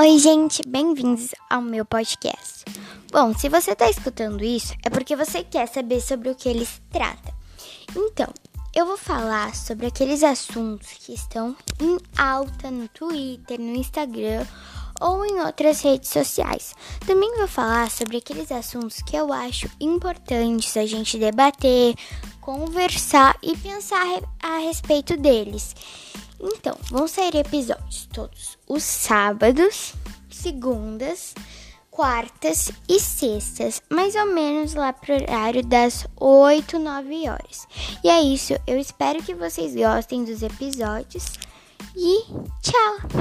Oi, gente, bem-vindos ao meu podcast. Bom, se você está escutando isso, é porque você quer saber sobre o que ele se trata. Então, eu vou falar sobre aqueles assuntos que estão em alta no Twitter, no Instagram ou em outras redes sociais. Também vou falar sobre aqueles assuntos que eu acho importantes a gente debater, conversar e pensar a respeito deles. Então, vão sair episódios todos os sábados, segundas, quartas e sextas, mais ou menos lá pro horário das 8, 9 horas. E é isso, eu espero que vocês gostem dos episódios e tchau!